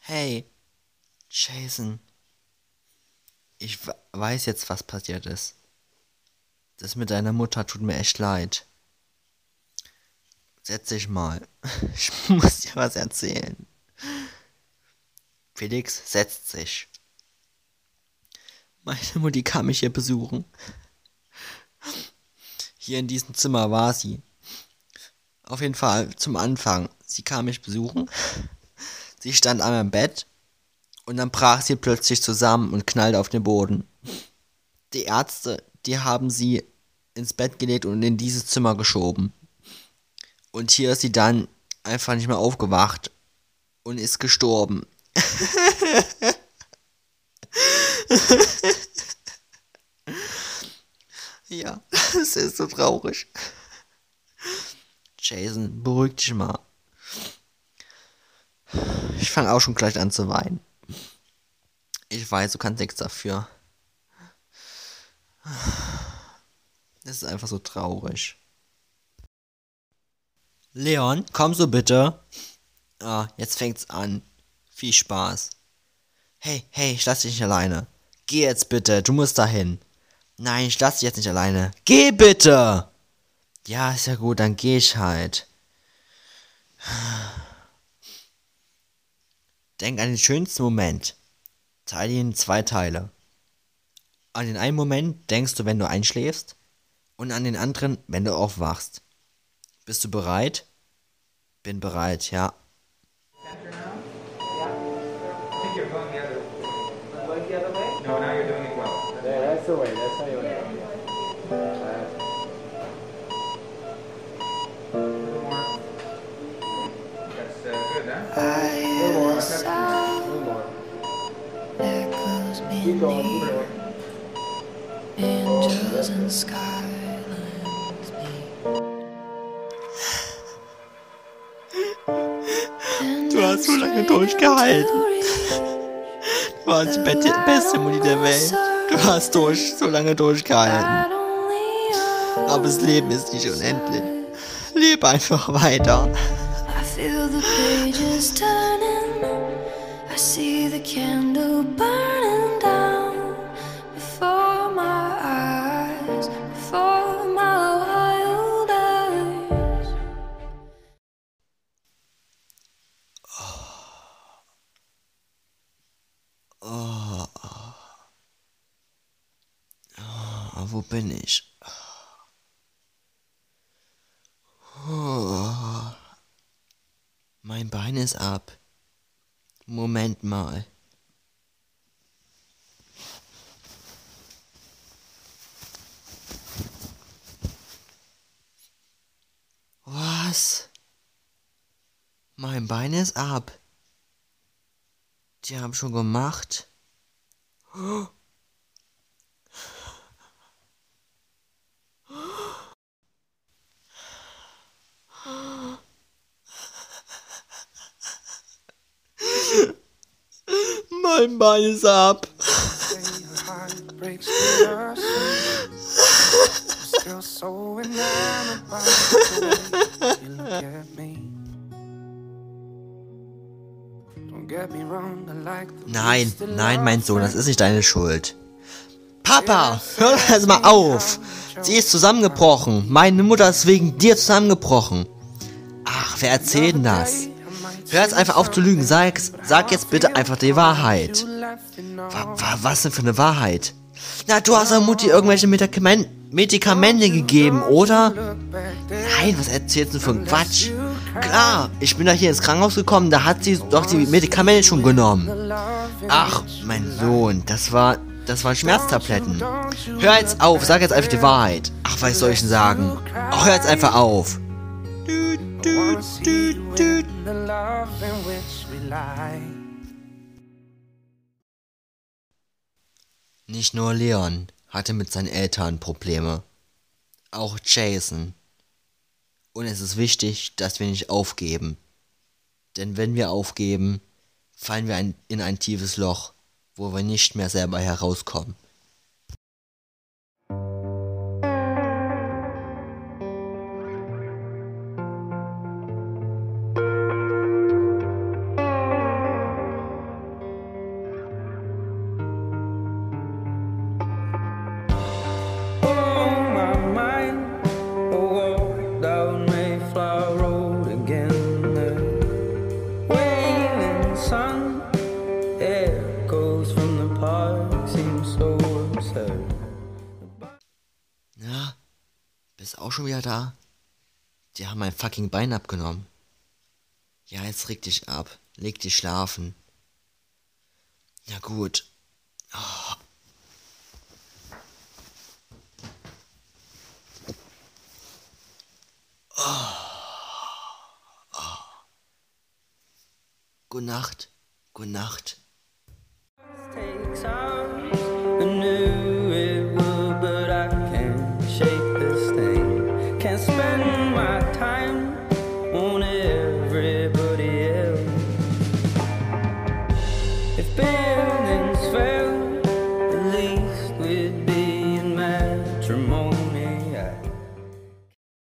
Hey, Jason. Ich weiß jetzt, was passiert ist. Das mit deiner Mutter tut mir echt leid. Setz dich mal. Ich muss dir was erzählen. Felix setzt sich. Meine Mutti kam mich hier besuchen. Hier in diesem Zimmer war sie. Auf jeden Fall zum Anfang. Sie kam mich besuchen. Sie stand an meinem Bett und dann brach sie plötzlich zusammen und knallte auf den Boden. Die Ärzte, die haben sie ins Bett gelegt und in dieses Zimmer geschoben. Und hier ist sie dann einfach nicht mehr aufgewacht und ist gestorben. ja, es ist so traurig. Jason, beruhig dich mal. Ich fange auch schon gleich an zu weinen. Ich weiß, du kannst nichts dafür. Das ist einfach so traurig. Leon, komm so bitte. Ah, jetzt fängt's an. Viel Spaß. Hey, hey, ich lass dich nicht alleine. Geh jetzt bitte, du musst dahin. Nein, ich lass dich jetzt nicht alleine. Geh bitte! Ja, ist ja gut, dann geh ich halt. Denk an den schönsten Moment. Teile ihn in zwei Teile. An den einen Moment denkst du, wenn du einschläfst, und an den anderen, wenn du aufwachst. Bist du bereit? Bin bereit, ja. No, now you're doing it well. Yeah, that's the way. That's how you want it. Du hast so lange durchgehalten. Du warst die beste, beste Mutti der Welt. Du hast durch, so lange durchgehalten. Aber das Leben ist nicht unendlich. Lebe einfach weiter. I feel the pages turning. I see the candle burning down before my eyes, before my wild eyes. Ah, wo bin ich? Oh. Bein ist ab. Moment mal. Was? Mein Bein ist ab. Die haben schon gemacht. Wrong, I like the Nein, nein, mein Sohn, das ist nicht deine Schuld. Papa, hör doch erst mal auf. Sie ist zusammengebrochen. Meine Mutter ist wegen dir zusammengebrochen. Ach, wer erzählt denn das? Hör jetzt einfach auf zu lügen. Sag, sag jetzt bitte einfach die Wahrheit. Wa, wa, was denn für eine Wahrheit? Na, du hast der Mutti irgendwelche Medikamen Medikamente gegeben, oder? Nein, was erzählst du für ein Quatsch? Klar, ich bin da hier ins Krankenhaus gekommen, da hat sie doch die Medikamente schon genommen. Ach, mein Sohn, das war, das waren Schmerztabletten. Hör jetzt auf, sag jetzt einfach die Wahrheit. Ach, was soll ich denn sagen? Ach, hör jetzt einfach auf. Düt, düt, düt. the love in which we lie. Nicht nur Leon hatte mit seinen Eltern Probleme. Auch Jason. Und es ist wichtig, dass wir nicht aufgeben. Denn wenn wir aufgeben, fallen wir ein, in ein tiefes Loch, wo wir nicht mehr selber herauskommen. Bist auch schon wieder da? Die haben mein fucking Bein abgenommen. Ja, jetzt reg dich ab. Leg dich schlafen. Ja gut. Oh. Gute Nacht. Gute Nacht. takes